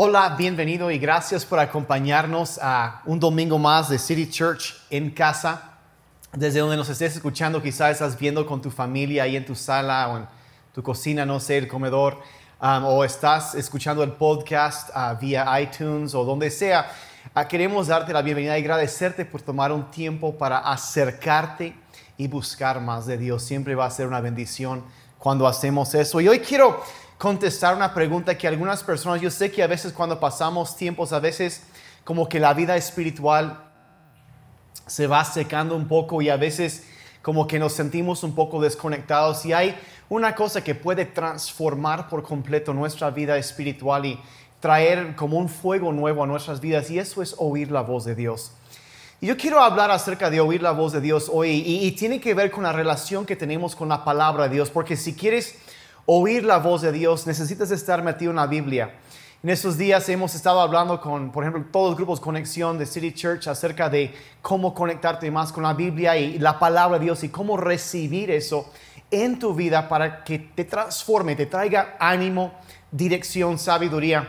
Hola, bienvenido y gracias por acompañarnos a un domingo más de City Church en casa. Desde donde nos estés escuchando, quizás estás viendo con tu familia ahí en tu sala o en tu cocina, no sé, el comedor, um, o estás escuchando el podcast uh, vía iTunes o donde sea. Uh, queremos darte la bienvenida y agradecerte por tomar un tiempo para acercarte y buscar más de Dios. Siempre va a ser una bendición cuando hacemos eso. Y hoy quiero contestar una pregunta que algunas personas, yo sé que a veces cuando pasamos tiempos, a veces como que la vida espiritual se va secando un poco y a veces como que nos sentimos un poco desconectados y hay una cosa que puede transformar por completo nuestra vida espiritual y traer como un fuego nuevo a nuestras vidas y eso es oír la voz de Dios. Y yo quiero hablar acerca de oír la voz de Dios hoy y, tiene que ver con la relación que tenemos con la palabra de Dios, porque si quieres oír la voz de Dios, necesitas estar metido en la Biblia. En estos días hemos estado hablando con, por ejemplo, todos los grupos Conexión de City Church acerca de cómo conectarte más con la Biblia y la palabra de Dios y cómo recibir eso en tu vida para que te transforme, te traiga ánimo, dirección, sabiduría.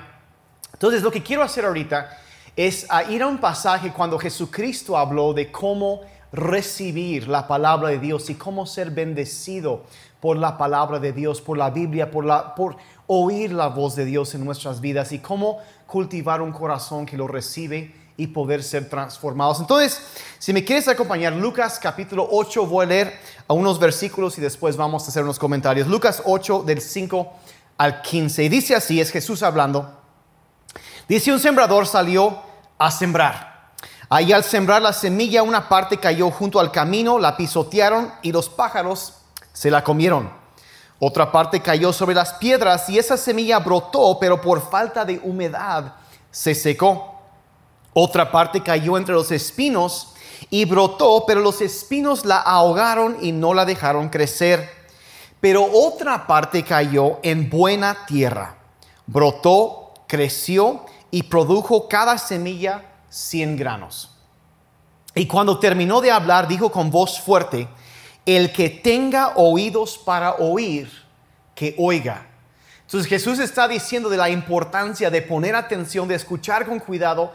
Entonces, lo que quiero hacer ahorita es ir a un pasaje cuando Jesucristo habló de cómo recibir la palabra de Dios y cómo ser bendecido por la palabra de Dios, por la Biblia, por, la, por oír la voz de Dios en nuestras vidas y cómo cultivar un corazón que lo recibe y poder ser transformados. Entonces, si me quieres acompañar, Lucas capítulo 8, voy a leer a unos versículos y después vamos a hacer unos comentarios. Lucas 8 del 5 al 15. Y dice así, es Jesús hablando. Dice, un sembrador salió a sembrar. Ahí al sembrar la semilla, una parte cayó junto al camino, la pisotearon y los pájaros se la comieron. Otra parte cayó sobre las piedras y esa semilla brotó, pero por falta de humedad se secó. Otra parte cayó entre los espinos y brotó, pero los espinos la ahogaron y no la dejaron crecer. Pero otra parte cayó en buena tierra. Brotó, creció y produjo cada semilla cien granos. Y cuando terminó de hablar, dijo con voz fuerte, el que tenga oídos para oír, que oiga. Entonces Jesús está diciendo de la importancia de poner atención, de escuchar con cuidado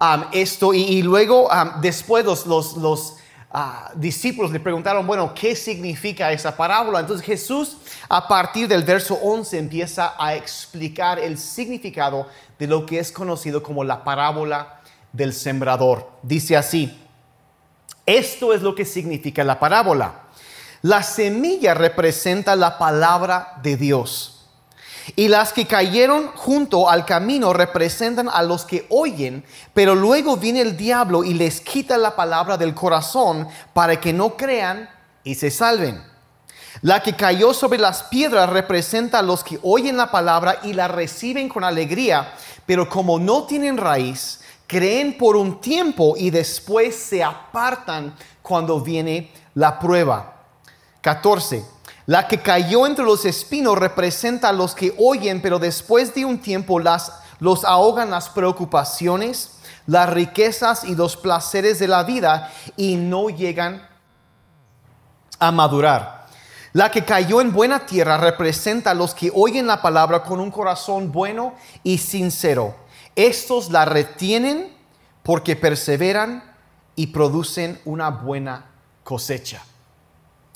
um, esto y, luego um, después los, los, ah, discípulos le preguntaron, bueno, ¿qué significa esa parábola? Entonces Jesús a partir del verso 11 empieza a explicar el significado de lo que es conocido como la parábola del sembrador. Dice así, esto es lo que significa la parábola. La semilla representa la palabra de Dios. Y las que cayeron junto al camino representan a los que oyen, pero luego viene el diablo y les quita la palabra del corazón para que no crean y se salven. La que cayó sobre las piedras representa a los que oyen la palabra y la reciben con alegría, pero como no tienen raíz, creen por un tiempo y después se apartan cuando viene la prueba. 14. La que cayó entre los espinos representa a los que oyen, pero después de un tiempo las, los ahogan las preocupaciones, las riquezas y los placeres de la vida y no llegan a madurar. La que cayó en buena tierra representa a los que oyen la palabra con un corazón bueno y sincero. Estos la retienen porque perseveran y producen una buena cosecha.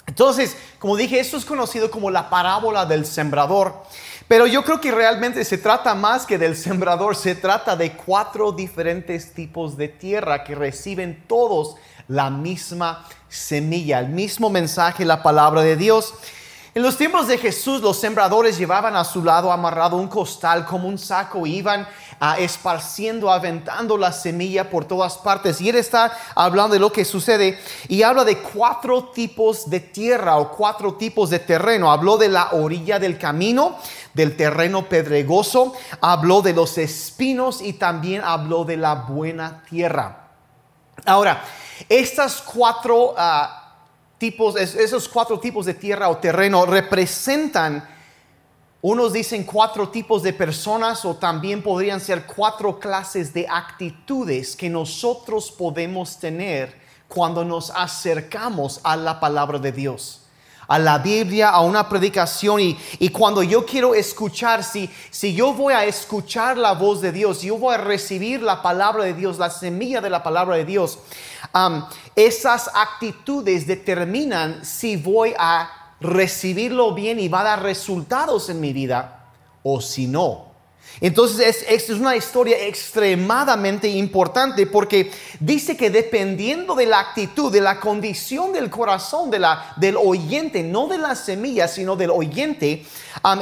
Entonces, como dije, esto es conocido como la parábola del sembrador, pero yo creo que realmente se trata más que del sembrador, se trata de cuatro diferentes tipos de tierra que reciben todos la misma semilla, el mismo mensaje, la palabra de Dios. En los tiempos de Jesús, los sembradores llevaban a su lado amarrado un costal como un saco, iban a esparciendo, aventando la semilla por todas partes. Y él está hablando de lo que sucede y habla de cuatro tipos de tierra o cuatro tipos de terreno. Habló de la orilla del camino, del terreno pedregoso, habló de los espinos y también habló de la buena tierra. Ahora, estas cuatro... Uh, tipos, esos cuatro tipos de tierra o terreno representan, unos dicen cuatro tipos de personas o también podrían ser cuatro clases de actitudes que nosotros podemos tener cuando nos acercamos a la palabra de Dios. A la Biblia, a una predicación y, y, cuando yo quiero escuchar, si, si yo voy a escuchar la voz de Dios, yo voy a recibir la palabra de Dios, la semilla de la palabra de Dios, esas actitudes determinan si voy a recibirlo bien y va a dar resultados en mi vida o si no. Entonces es, es, una historia extremadamente importante porque dice que dependiendo de la actitud, de la condición del corazón de la, del oyente, no de la semilla, sino del oyente,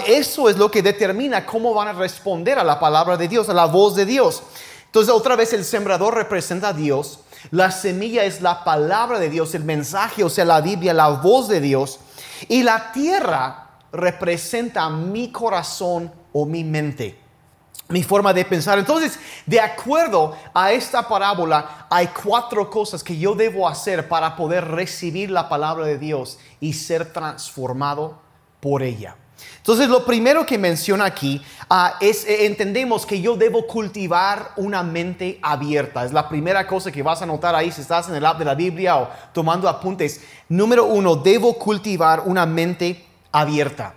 eso es lo que determina cómo van a responder a la palabra de Dios, a la voz de Dios. Entonces otra vez el sembrador representa a Dios, la semilla es la palabra de Dios, el mensaje, o sea, la Biblia, la voz de Dios, y la tierra representa mi corazón o mi mente mi forma de pensar. Entonces, de acuerdo a esta parábola, hay cuatro cosas que yo debo hacer para poder recibir la palabra de Dios y ser transformado por ella. Entonces, lo primero que menciona aquí ah, es, eh, entendemos que yo debo cultivar una mente abierta. Es la primera cosa que vas a notar ahí si estás en el app de la Biblia o tomando apuntes. Número uno, debo cultivar una mente abierta.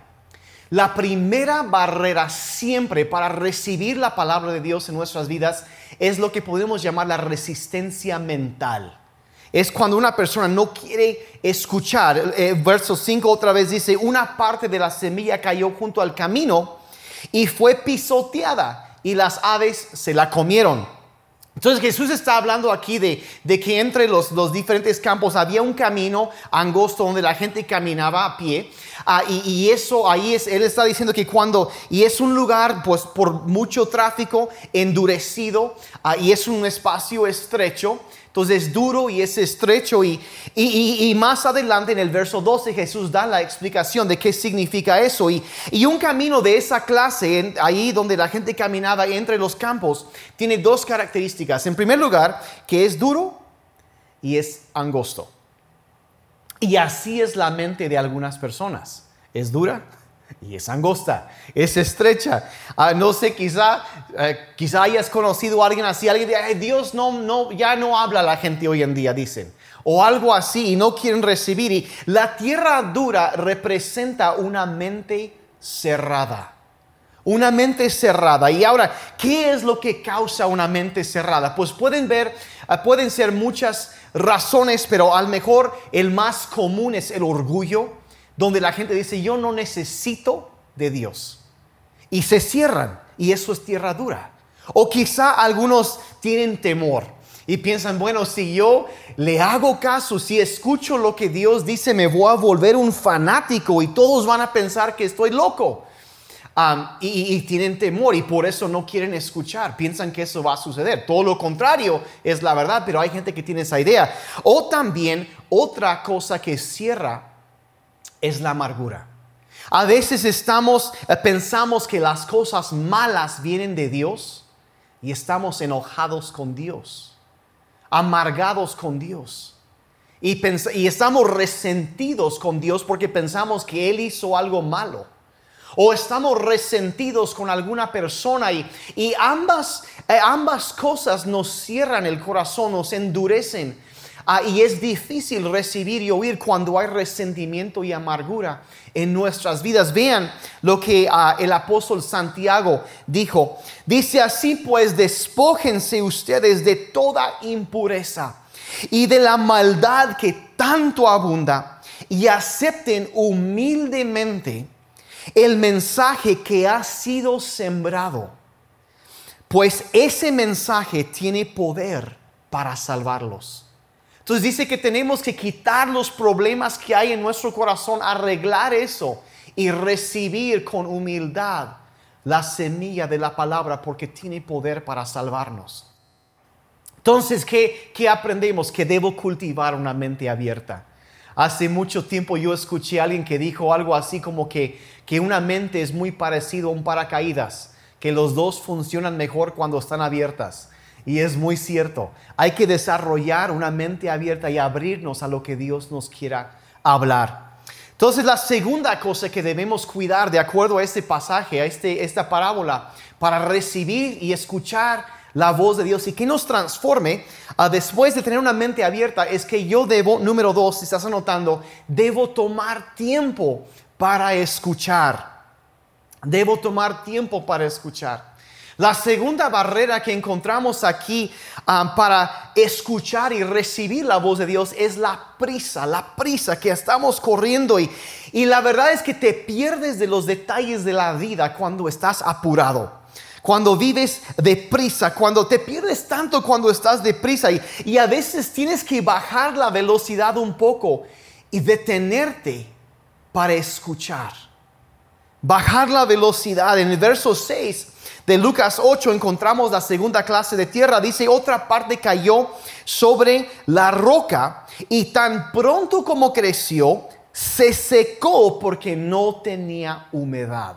La primera barrera siempre para recibir la palabra de Dios en nuestras vidas es lo que podemos llamar la resistencia mental. Es cuando una persona no quiere escuchar. Eh, verso 5 otra vez dice, una parte de la semilla cayó junto al camino y fue pisoteada y las aves se la comieron. Entonces Jesús está hablando aquí de, que entre los, diferentes campos había un camino angosto donde la gente caminaba a pie. Ah, y, eso ahí es, él está diciendo que cuando, y es un lugar pues por mucho tráfico endurecido, ah, y es un espacio estrecho. Entonces es duro y es estrecho y, y, más adelante en el verso 12 Jesús da la explicación de qué significa eso. Y, un camino de esa clase, ahí donde la gente caminaba entre los campos, tiene dos características. En primer lugar, que es duro y es angosto. Y así es la mente de algunas personas. Es dura y es angosta, es estrecha. Ah, no sé, quizá, eh, quizá hayas conocido a alguien así, alguien dice, Dios no, no, ya no habla la gente hoy en día, dicen. O algo así y no quieren recibir. Y la tierra dura representa una mente cerrada. Una mente cerrada. Y ahora, ¿qué es lo que causa una mente cerrada? Pues pueden ver, ah, pueden ser muchas razones, pero a lo mejor el más común es el orgullo donde la gente dice, yo no necesito de Dios. Y se cierran, y eso es tierra dura. O quizá algunos tienen temor y piensan, bueno, si yo le hago caso, si escucho lo que Dios dice, me voy a volver un fanático y todos van a pensar que estoy loco. y, y, tienen temor y por eso no quieren escuchar, piensan que eso va a suceder. Todo lo contrario es la verdad, pero hay gente que tiene esa idea. O también otra cosa que cierra es la amargura. A veces estamos, eh, pensamos que las cosas malas vienen de Dios y estamos enojados con Dios, amargados con Dios. Y, y estamos resentidos con Dios porque pensamos que Él hizo algo malo. O estamos resentidos con alguna persona y, y ambas, eh, ambas cosas nos cierran el corazón, nos endurecen Ah, y es difícil recibir y oír cuando hay resentimiento y amargura en nuestras vidas. Vean lo que ah, el apóstol Santiago dijo. Dice así pues, despójense ustedes de toda impureza y de la maldad que tanto abunda y acepten humildemente el mensaje que ha sido sembrado. Pues ese mensaje tiene poder para salvarlos. Entonces dice que tenemos que quitar los problemas que hay en nuestro corazón, arreglar eso y recibir con humildad la semilla de la palabra porque tiene poder para salvarnos. Entonces, ¿qué, qué aprendemos? Que debo cultivar una mente abierta. Hace mucho tiempo yo escuché a alguien que dijo algo así como que, que una mente es muy parecido a un paracaídas, que los dos funcionan mejor cuando están abiertas. Y es muy cierto, hay que desarrollar una mente abierta y abrirnos a lo que Dios nos quiera hablar. Entonces la segunda cosa que debemos cuidar de acuerdo a este pasaje, a este, esta parábola, para recibir y escuchar la voz de Dios y que nos transforme después de tener una mente abierta es que yo debo, número dos, si estás anotando, debo tomar tiempo para escuchar. Debo tomar tiempo para escuchar. La segunda barrera que encontramos aquí ah, para escuchar y recibir la voz de Dios es la prisa, la prisa que estamos corriendo y, y la verdad es que te pierdes de los detalles de la vida cuando estás apurado cuando vives deprisa, cuando te pierdes tanto cuando estás deprisa y, y a veces tienes que bajar la velocidad un poco y detenerte para escuchar. Bajar la velocidad. En el verso 6 de Lucas 8 encontramos la segunda clase de tierra. Dice, otra parte cayó sobre la roca y tan pronto como creció, se secó porque no tenía humedad.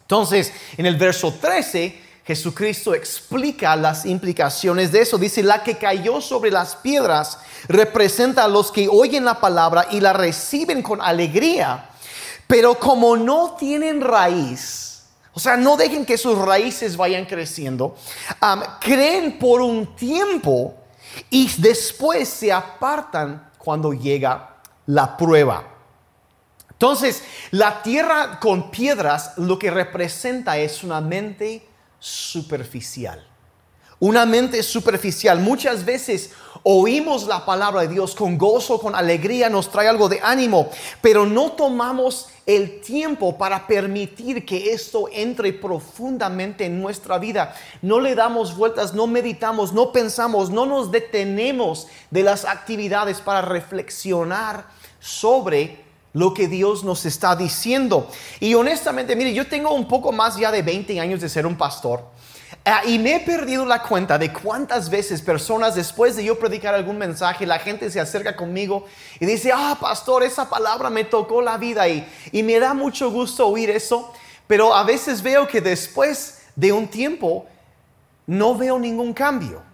Entonces, en el verso 13, Jesucristo explica las implicaciones de eso. Dice, la que cayó sobre las piedras representa a los que oyen la palabra y la reciben con alegría, pero como no tienen raíz, o sea, no dejen que sus raíces vayan creciendo, creen por un tiempo y después se apartan cuando llega la prueba. Entonces, la tierra con piedras lo que representa es una mente superficial. Una mente superficial. Muchas veces oímos la palabra de Dios con gozo, con alegría, nos trae algo de ánimo, pero no tomamos el tiempo para permitir que esto entre profundamente en nuestra vida. No le damos vueltas, no meditamos, no pensamos, no nos detenemos de las actividades para reflexionar sobre lo que Dios nos está diciendo. Y honestamente, mire, yo tengo un poco más ya de 20 años de ser un pastor. Ah, y me he perdido la cuenta de cuántas veces personas después de yo predicar algún mensaje, la gente se acerca conmigo y dice, ah, pastor, esa palabra me tocó la vida y, y me da mucho gusto oír eso, pero a veces veo que después de un tiempo no veo ningún cambio.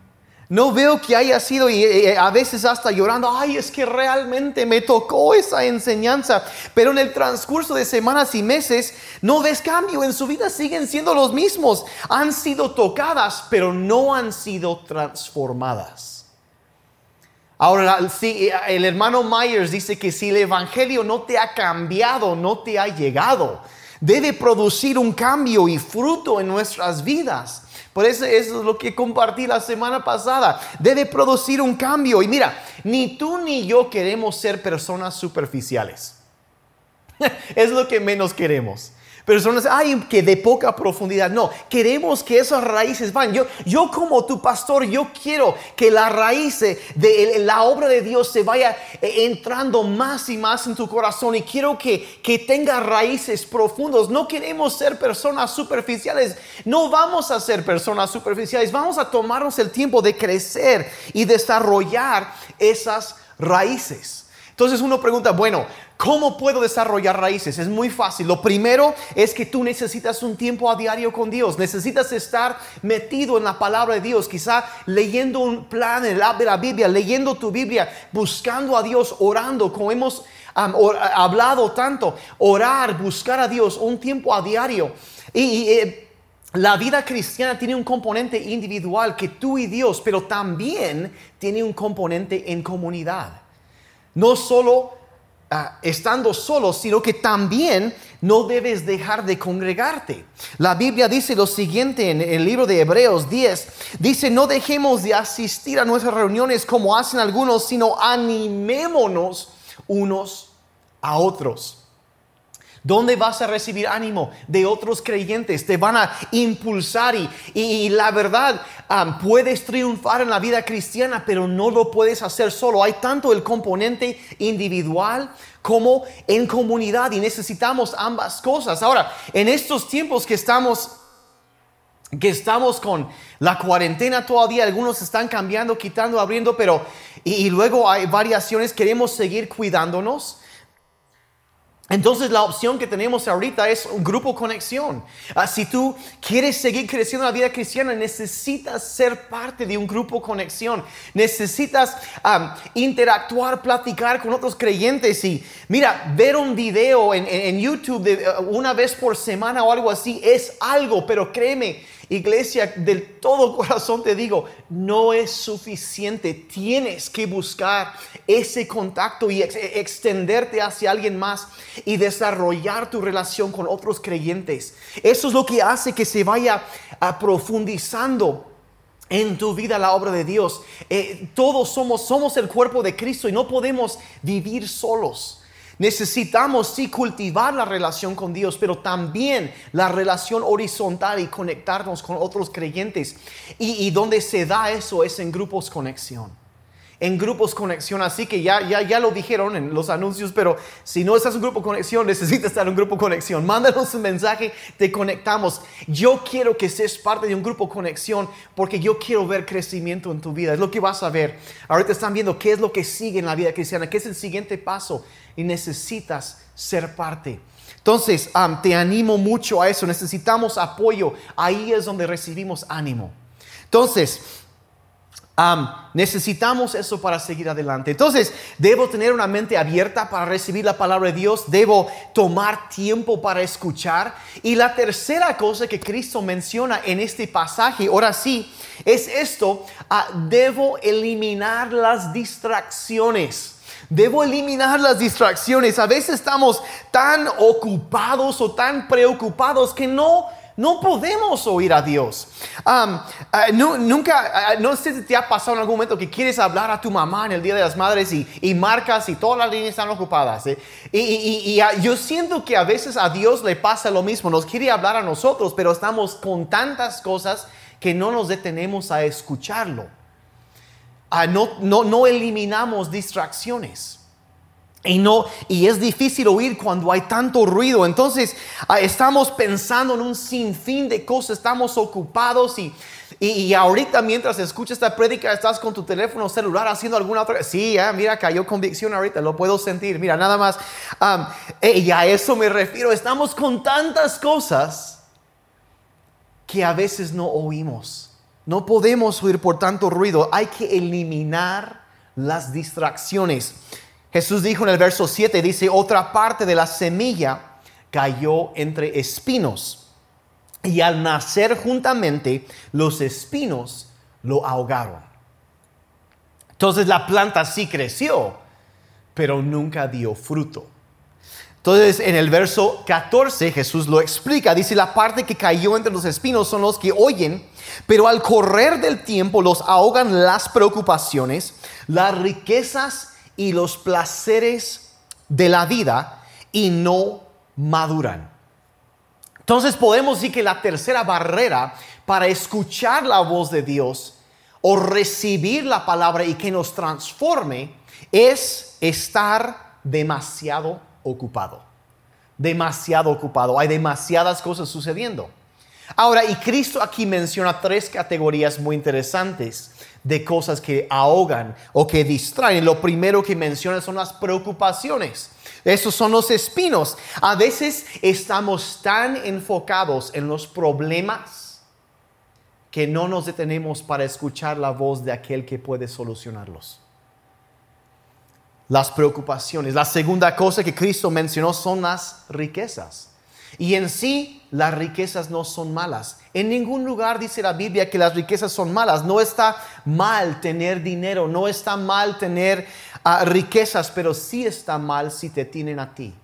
No veo que haya sido y a veces hasta llorando, ay, es que realmente me tocó esa enseñanza. Pero en el transcurso de semanas y meses no ves cambio, en su vida siguen siendo los mismos. Han sido tocadas, pero no han sido transformadas. Ahora, si el hermano Myers dice que si el Evangelio no te ha cambiado, no te ha llegado, debe producir un cambio y fruto en nuestras vidas. Por eso, eso es lo que compartí la semana pasada. Debe producir un cambio. Y mira, ni tú ni yo queremos ser personas superficiales. es lo que menos queremos personas, ay, que de poca profundidad. No, queremos que esas raíces van. Yo, yo como tu pastor, yo quiero que la raíz de la obra de Dios se vaya eh, entrando más y más en tu corazón y quiero que, que tenga raíces profundas. No queremos ser personas superficiales. No vamos a ser personas superficiales. Vamos a tomarnos el tiempo de crecer y desarrollar esas raíces. Entonces uno pregunta, bueno, ¿cómo puedo desarrollar raíces? Es muy fácil. Lo primero es que tú necesitas un tiempo a diario con Dios. Necesitas estar metido en la palabra de Dios, quizá leyendo un plan de la Biblia, leyendo tu Biblia, buscando a Dios, orando, como hemos hablado tanto. Orar, buscar a Dios, un tiempo a diario. Y, eh, la vida cristiana tiene un componente individual que tú y Dios, pero también tiene un componente en comunidad no solo ah, estando solo, sino que también no debes dejar de congregarte. La Biblia dice lo siguiente en el libro de Hebreos 10, dice, no dejemos de asistir a nuestras reuniones como hacen algunos, sino animémonos unos a otros. ¿Dónde vas a recibir ánimo de otros creyentes? Te van a impulsar y, la verdad, puedes triunfar en la vida cristiana, pero no lo puedes hacer solo. Hay tanto el componente individual como en comunidad y necesitamos ambas cosas. Ahora, en estos tiempos que estamos que estamos con la cuarentena todavía, algunos están cambiando, quitando, abriendo, pero y luego hay variaciones, queremos seguir cuidándonos. Entonces la opción que tenemos ahorita es un grupo conexión. Ah, si tú quieres seguir creciendo en la vida cristiana, necesitas ser parte de un grupo conexión. Necesitas interactuar, platicar con otros creyentes y mira, ver un video en, YouTube de, uh, una vez por semana o algo así es algo, pero créeme, Iglesia, del todo corazón te digo, no es suficiente. Tienes que buscar ese contacto y extenderte hacia alguien más y desarrollar tu relación con otros creyentes. Eso es lo que hace que se vaya profundizando en tu vida la obra de Dios. Eh, todos somos, somos el cuerpo de Cristo y no podemos vivir solos. Necesitamos sí cultivar la relación con Dios, pero también la relación horizontal y conectarnos con otros creyentes. Y, y donde se da eso es en grupos conexión en grupos conexión, así que ya, ya, ya lo dijeron en los anuncios, pero si no estás en grupo conexión, necesitas estar en un grupo conexión. Mándanos un mensaje, te conectamos. Yo quiero que seas parte de un grupo conexión porque yo quiero ver crecimiento en tu vida. Es lo que vas a ver. Ahorita están viendo qué es lo que sigue en la vida cristiana, qué es el siguiente paso y necesitas ser parte. Entonces, te animo mucho a eso. Necesitamos apoyo. Ahí es donde recibimos ánimo. Entonces, necesitamos eso para seguir adelante. Entonces, debo tener una mente abierta para recibir la palabra de Dios. Debo tomar tiempo para escuchar. Y la tercera cosa que Cristo menciona en este pasaje, ahora sí, es esto. Ah, debo eliminar las distracciones. Debo eliminar las distracciones. A veces estamos tan ocupados o tan preocupados que no no podemos oír a Dios. Ah, nunca, ah, no sé si te ha pasado en algún momento que quieres hablar a tu mamá en el Día de las Madres y, marcas y todas las líneas están ocupadas. ¿eh? Y, ah, yo siento que a veces a Dios le pasa lo mismo. Nos quiere hablar a nosotros, pero estamos con tantas cosas que no nos detenemos a escucharlo. no eliminamos distracciones. Y, no, y es difícil oír cuando hay tanto ruido. Entonces ah, estamos pensando en un sinfín de cosas, estamos ocupados y, y, ahorita mientras escuchas esta prédica estás con tu teléfono celular haciendo alguna otra... Sí, mira, cayó convicción ahorita, lo puedo sentir. Mira, nada más. Eh, y a eso me refiero. Estamos con tantas cosas que a veces no oímos. No podemos oír por tanto ruido. Hay que eliminar las distracciones. Jesús dijo en el verso 7, dice, otra parte de la semilla cayó entre espinos. Y al nacer juntamente, los espinos lo ahogaron. Entonces la planta sí creció, pero nunca dio fruto. Entonces en el verso 14 Jesús lo explica. Dice, la parte que cayó entre los espinos son los que oyen, pero al correr del tiempo los ahogan las preocupaciones, las riquezas y los placeres de la vida y no maduran. Entonces podemos decir que la tercera barrera para escuchar la voz de Dios o recibir la palabra y que nos transforme es estar demasiado ocupado. Demasiado ocupado. Hay demasiadas cosas sucediendo. Ahora, y Cristo aquí menciona tres categorías muy interesantes de cosas que ahogan o que distraen. Lo primero que menciona son las preocupaciones. Esos son los espinos. A veces estamos tan enfocados en los problemas que no nos detenemos para escuchar la voz de aquel que puede solucionarlos. Las preocupaciones. La segunda cosa que Cristo mencionó son las riquezas. Y en sí, las riquezas no son malas. En ningún lugar dice la Biblia que las riquezas son malas. No está mal tener dinero, no está mal tener ah, riquezas, pero sí está mal si te tienen a ti.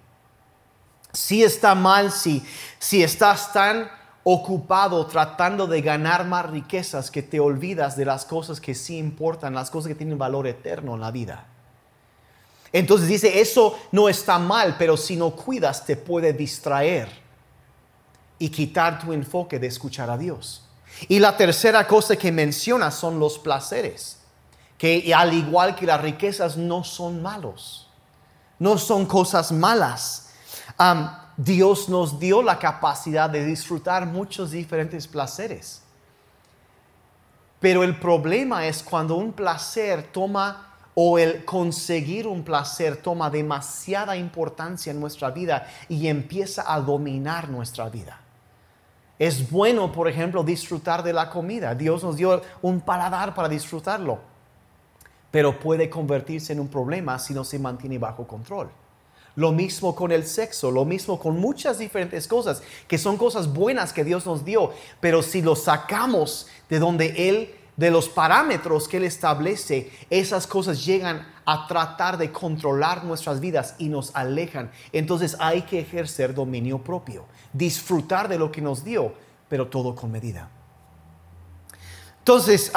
Sí está mal si, si estás tan ocupado tratando de ganar más riquezas que te olvidas de las cosas que sí importan, las cosas que tienen valor eterno en la vida. Entonces dice, eso no está mal, pero si no cuidas te puede distraer y quitar tu enfoque de escuchar a Dios. Y la tercera cosa que menciona son los placeres, que al igual que las riquezas no son malos, no son cosas malas. Dios nos dio la capacidad de disfrutar muchos diferentes placeres. Pero el problema es cuando un placer toma o el conseguir un placer toma demasiada importancia en nuestra vida y empieza a dominar nuestra vida. Es bueno, por ejemplo, disfrutar de la comida. Dios nos dio un paladar para disfrutarlo. Pero puede convertirse en un problema si no se mantiene bajo control. Lo mismo con el sexo, lo mismo con muchas diferentes cosas, que son cosas buenas que Dios nos dio, pero si lo sacamos de donde Él, de los parámetros que Él establece, esas cosas llegan a tratar de controlar nuestras vidas y nos alejan. Entonces hay que ejercer dominio propio, disfrutar de lo que nos dio, pero todo con medida. Entonces,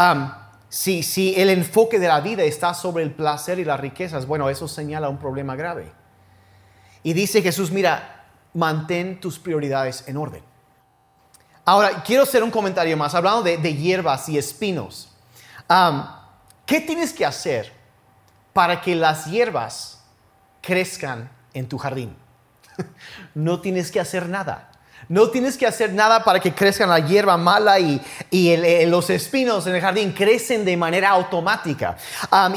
si, si el enfoque de la vida está sobre el placer y las riquezas, bueno, eso señala un problema grave. Y dice Jesús, mira, mantén tus prioridades en orden. Ahora, quiero hacer un comentario más, hablando de, hierbas y espinos. ¿Qué tienes que hacer para que las hierbas crezcan en tu jardín? no tienes que hacer nada. No tienes que hacer nada para que crezcan la hierba mala y, los espinos en el jardín crecen de manera automática.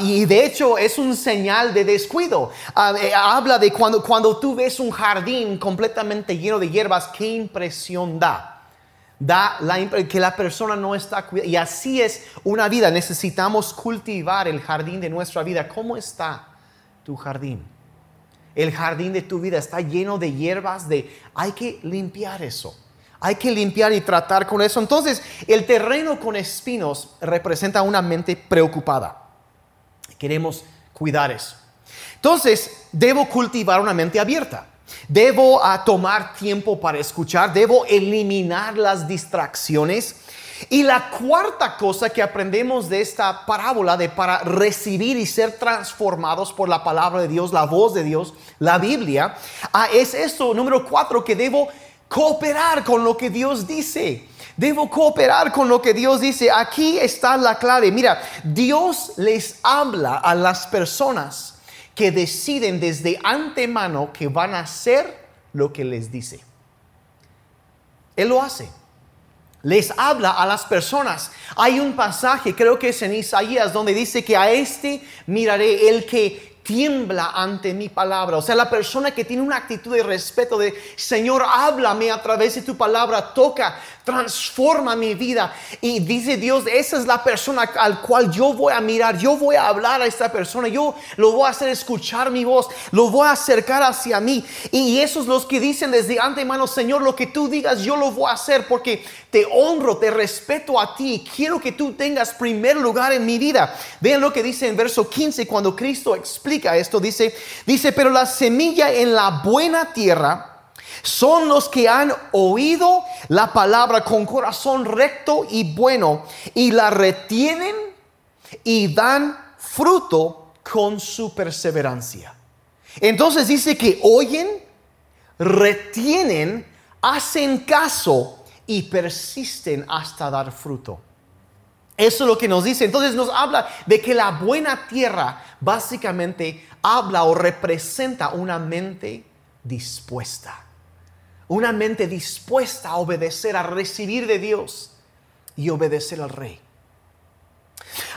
y de hecho es un señal de descuido. Eh, habla de cuando, cuando tú ves un jardín completamente lleno de hierbas, qué impresión da da la que la persona no está cuidada. Y así es una vida. Necesitamos cultivar el jardín de nuestra vida. ¿Cómo está tu jardín? el jardín de tu vida está lleno de hierbas, de hay que limpiar eso. Hay que limpiar y tratar con eso. Entonces, el terreno con espinos representa una mente preocupada. Queremos cuidar eso. Entonces, debo cultivar una mente abierta. Debo tomar tiempo para escuchar. Debo eliminar las distracciones y la cuarta cosa que aprendemos de esta parábola de para recibir y ser transformados por la palabra de Dios, la voz de Dios, la Biblia, ah, es esto, número cuatro, que debo cooperar con lo que Dios dice. Debo cooperar con lo que Dios dice. Aquí está la clave. Mira, Dios les habla a las personas que deciden desde antemano que van a hacer lo que les dice. Él lo hace les habla a las personas. Hay un pasaje, creo que es en Isaías, donde dice que a este miraré el que tiembla ante mi palabra. O sea, la persona que tiene una actitud de respeto de, Señor, háblame a través de tu palabra, toca, transforma mi vida. Y dice Dios, esa es la persona al cual yo voy a mirar, yo voy a hablar a esta persona, yo lo voy a hacer escuchar mi voz, lo voy a acercar hacia mí. Y esos los que dicen desde antemano, Señor, lo que tú digas, yo lo voy a hacer porque te honro, te respeto a ti, quiero que tú tengas primer lugar en mi vida. Vean lo que dice en verso 15 cuando Cristo explica esto, dice, dice, pero la semilla en la buena tierra, son los que han oído la palabra con corazón recto y bueno y la retienen y dan fruto con su perseverancia. Entonces dice que oyen, retienen, hacen caso y persisten hasta dar fruto. Eso es lo que nos dice. Entonces nos habla de que la buena tierra básicamente habla o representa una mente dispuesta una mente dispuesta a obedecer, a recibir de Dios y obedecer al rey.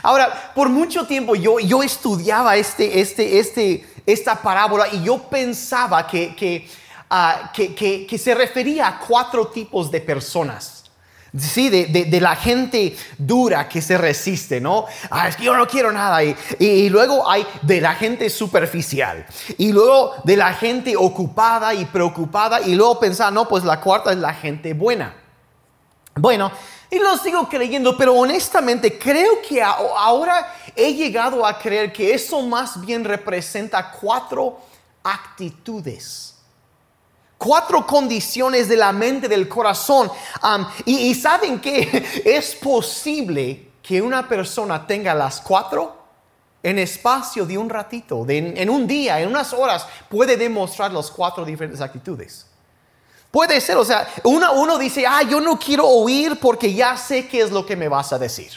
Ahora, por mucho tiempo yo, yo estudiaba este, este, este, esta parábola y yo pensaba que, ah, que, que, que se refería a cuatro tipos de personas. Sí, de, la gente dura que se resiste, ¿no? Ah, es que yo no quiero nada. Y, y, luego hay de la gente superficial. Y luego de la gente ocupada y preocupada. Y luego pensar, no, pues la cuarta es la gente buena. Bueno, y lo sigo creyendo, pero honestamente creo que ahora he llegado a creer que eso más bien representa cuatro actitudes cuatro condiciones de la mente, del corazón. y, saben que es posible que una persona tenga las cuatro en espacio de un ratito, en un día, en unas horas, puede demostrar las cuatro diferentes actitudes. Puede ser, o sea, uno, uno dice, ah, yo no quiero oír porque ya sé qué es lo que me vas a decir.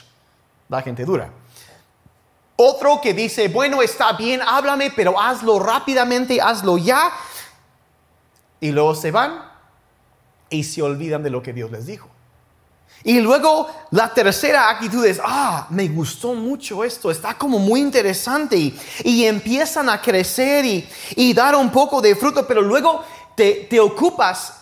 La gente dura. Otro que dice, bueno, está bien, háblame, pero hazlo rápidamente, hazlo ya. Y luego se van y se olvidan de lo que Dios les dijo. Y luego la tercera actitud es, ah, me gustó mucho esto, está como muy interesante y, empiezan a crecer y, dar un poco de fruto, pero luego te, ocupas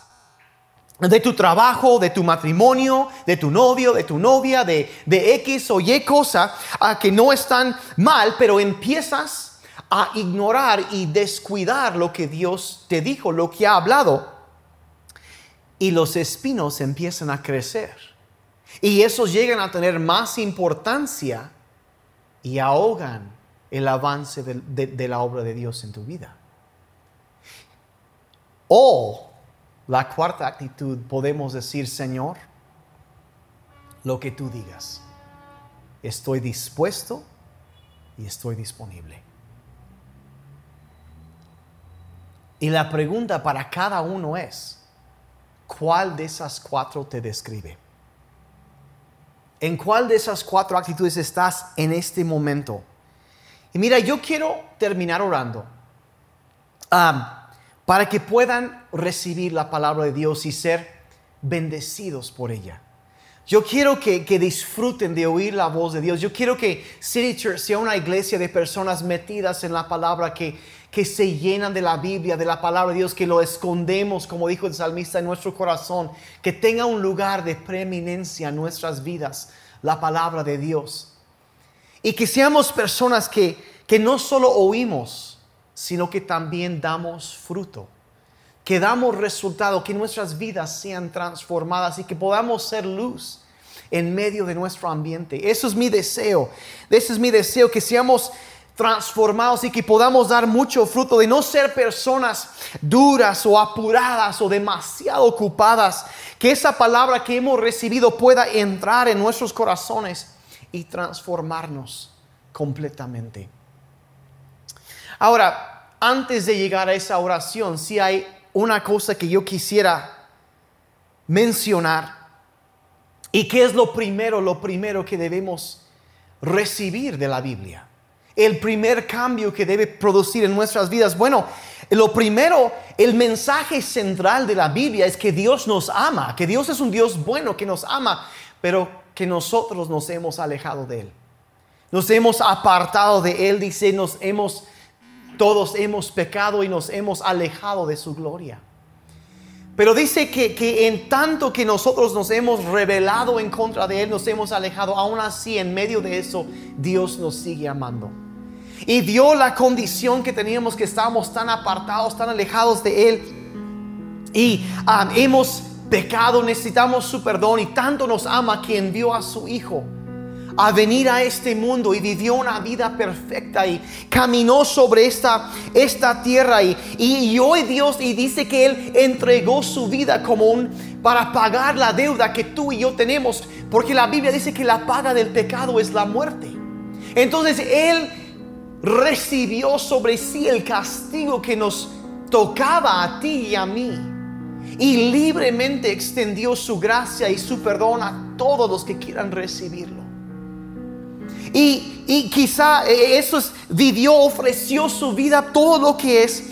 de tu trabajo, de tu matrimonio, de tu novio, de tu novia, de, de X o Y cosa, a que no están mal, pero empiezas a ignorar y descuidar lo que Dios te dijo, lo que ha hablado. Y los espinos empiezan a crecer. Y esos llegan a tener más importancia y ahogan el avance de, de la obra de Dios en tu vida. O la cuarta actitud, podemos decir, Señor, lo que tú digas. Estoy dispuesto y estoy disponible. Y la pregunta para cada uno es, ¿cuál de esas cuatro te describe? ¿En cuál de esas cuatro actitudes estás en este momento? Y mira, yo quiero terminar orando para que puedan recibir la palabra de Dios y ser bendecidos por ella. Yo quiero que, disfruten de oír la voz de Dios. Yo quiero que City Church sea una iglesia de personas metidas en la palabra, que, que se llenan de la Biblia, de la palabra de Dios, que lo escondemos, como dijo el salmista, en nuestro corazón, que tenga un lugar de preeminencia en nuestras vidas, la palabra de Dios. Y que seamos personas que, que no solo oímos, sino que también damos fruto que damos resultado, que nuestras vidas sean transformadas y que podamos ser luz en medio de nuestro ambiente. Eso es mi deseo. Ese es mi deseo, que seamos transformados y que podamos dar mucho fruto, de no ser personas duras o apuradas o demasiado ocupadas, que esa palabra que hemos recibido pueda entrar en nuestros corazones y transformarnos completamente. Ahora, antes de llegar a esa oración, si hay una cosa que yo quisiera mencionar. ¿Y qué es lo primero, lo primero que debemos recibir de la Biblia? El primer cambio que debe producir en nuestras vidas. Bueno, lo primero, el mensaje central de la Biblia es que Dios nos ama, que Dios es un Dios bueno, que nos ama, pero que nosotros nos hemos alejado de Él. Nos hemos apartado de Él, dice, nos hemos todos hemos pecado y nos hemos alejado de su gloria. Pero dice que, en tanto que nosotros nos hemos revelado en contra de Él, nos hemos alejado, aún así en medio de eso Dios nos sigue amando. Y vio la condición que teníamos, que estábamos tan apartados, tan alejados de Él. Y hemos pecado, necesitamos su perdón y tanto nos ama que envió a su Hijo a venir a este mundo y vivió una vida perfecta y caminó sobre esta, esta tierra y, y, hoy Dios y dice que Él entregó su vida como un para pagar la deuda que tú y yo tenemos, porque la Biblia dice que la paga del pecado es la muerte. Entonces Él recibió sobre sí el castigo que nos tocaba a ti y a mí. Y libremente extendió su gracia y su perdón a todos los que quieran recibirlo. Y, quizá eh, eso vivió, ofreció su vida, todo lo que es.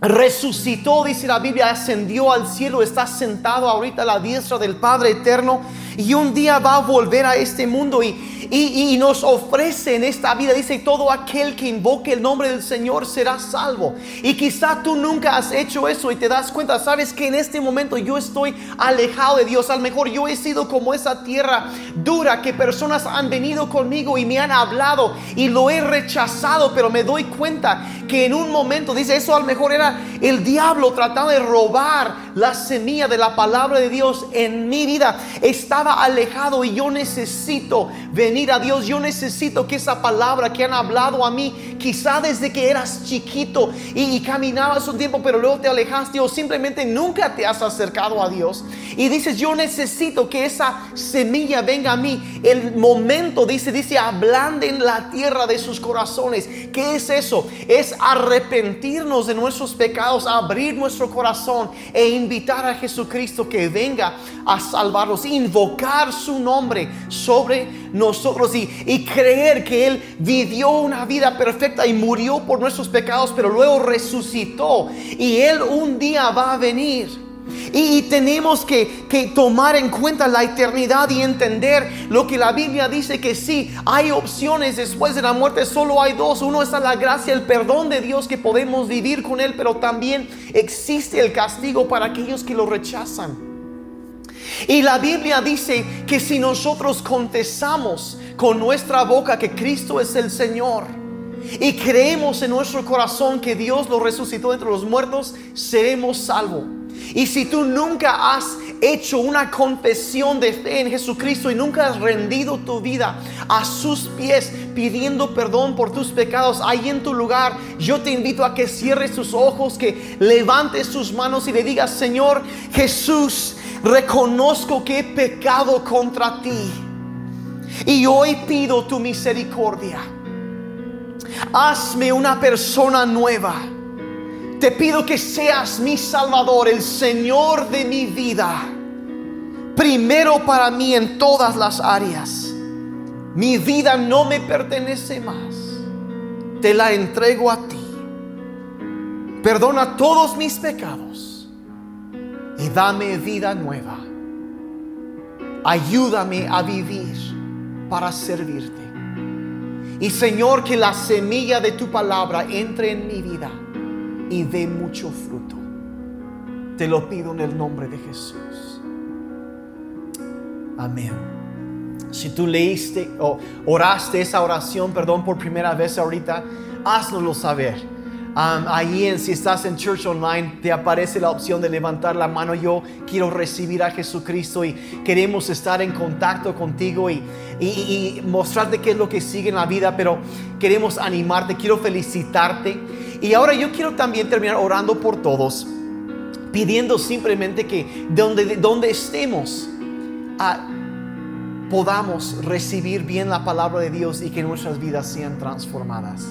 resucitó, dice la Biblia, ascendió al cielo, está sentado ahorita a la diestra del Padre eterno y un día va a volver a este mundo y, y, nos ofrece en esta vida, dice, todo aquel que invoque el nombre del Señor será salvo. Y quizá tú nunca has hecho eso y te das cuenta, sabes que en este momento yo estoy alejado de Dios. A lo mejor yo he sido como esa tierra dura que personas han venido conmigo y me han hablado y lo he rechazado, pero me doy cuenta que en un momento, dice, eso a lo mejor era el diablo tratando de robar la semilla de la palabra de Dios en mi vida. Estaba alejado y yo necesito venir a Dios. Yo necesito que esa palabra que han hablado a mí, quizá desde que eras chiquito y, caminabas un tiempo, pero luego te alejaste o simplemente nunca te has acercado a Dios. Y dices, yo necesito que esa semilla venga a mí. El momento, dice, dice, ablanden la tierra de sus corazones. ¿Qué es eso? Es arrepentirnos de nuestros pecados, abrir nuestro corazón e invitar a Jesucristo que venga a salvarnos, invocar su nombre sobre nosotros y, creer que Él vivió una vida perfecta y murió por nuestros pecados, pero luego resucitó y Él un día va a venir. Y, tenemos que, que, tomar en cuenta la eternidad y entender lo que la Biblia dice que sí, hay opciones después de la muerte, solo hay dos. Uno es la gracia, el perdón de Dios que podemos vivir con Él, pero también existe el castigo para aquellos que lo rechazan. Y la Biblia dice que si nosotros confesamos con nuestra boca que Cristo es el Señor y creemos en nuestro corazón que Dios lo resucitó entre los muertos, seremos salvos. Y si tú nunca has hecho una confesión de fe en Jesucristo y nunca has rendido tu vida a sus pies pidiendo perdón por tus pecados ahí en tu lugar, yo te invito a que cierres tus ojos, que levantes tus manos y le digas, Señor Jesús, reconozco que he pecado contra ti. Y hoy pido tu misericordia. Hazme una persona nueva. Te pido que seas mi Salvador, el Señor de mi vida. Primero para mí en todas las áreas. Mi vida no me pertenece más. Te la entrego a ti. Perdona todos mis pecados y dame vida nueva. Ayúdame a vivir para servirte. Y Señor, que la semilla de tu palabra entre en mi vida y dé mucho fruto. Te lo pido en el nombre de Jesús. Amén. Si tú leíste o oraste esa oración, perdón, por primera vez ahorita, haznoslo saber ahí en, si estás en Church Online, te aparece la opción de levantar la mano. Yo quiero recibir a Jesucristo y queremos estar en contacto contigo y, y, mostrarte qué es lo que sigue en la vida, pero queremos animarte, quiero felicitarte. Y ahora yo quiero también terminar orando por todos, pidiendo simplemente que donde, donde estemos, ah, podamos recibir bien la palabra de Dios y que nuestras vidas sean transformadas.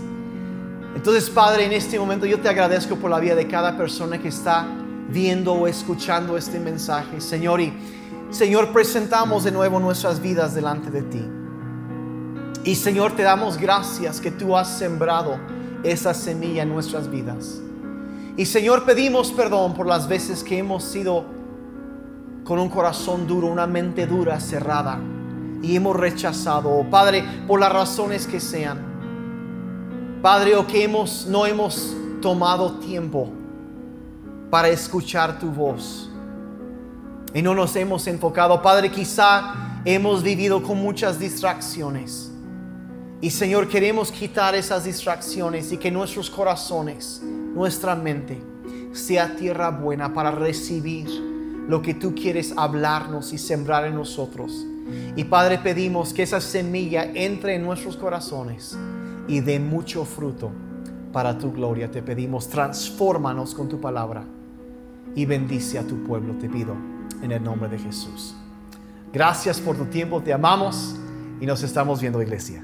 Entonces, Padre, en este momento yo te agradezco por la vida de cada persona que está viendo o escuchando este mensaje, Señor. Y Señor, presentamos de nuevo nuestras vidas delante de ti. Y Señor, te damos gracias que tú has sembrado esa semilla en nuestras vidas. Y Señor, pedimos perdón por las veces que hemos sido con un corazón duro, una mente dura, cerrada, y hemos rechazado, Padre, por las razones que sean. Padre, o que hemos, no hemos tomado tiempo para escuchar tu voz y no nos hemos enfocado. Padre, quizá hemos vivido con muchas distracciones. Y Señor, queremos quitar esas distracciones y que nuestros corazones, nuestra mente, sea tierra buena para recibir lo que tú quieres hablarnos y sembrar en nosotros. Y Padre, pedimos que esa semilla entre en nuestros corazones y de mucho fruto para tu gloria. Te pedimos, transfórmanos con tu palabra y bendice a tu pueblo, te pido, en el nombre de Jesús. Gracias por tu tiempo, te amamos y nos estamos viendo, iglesia.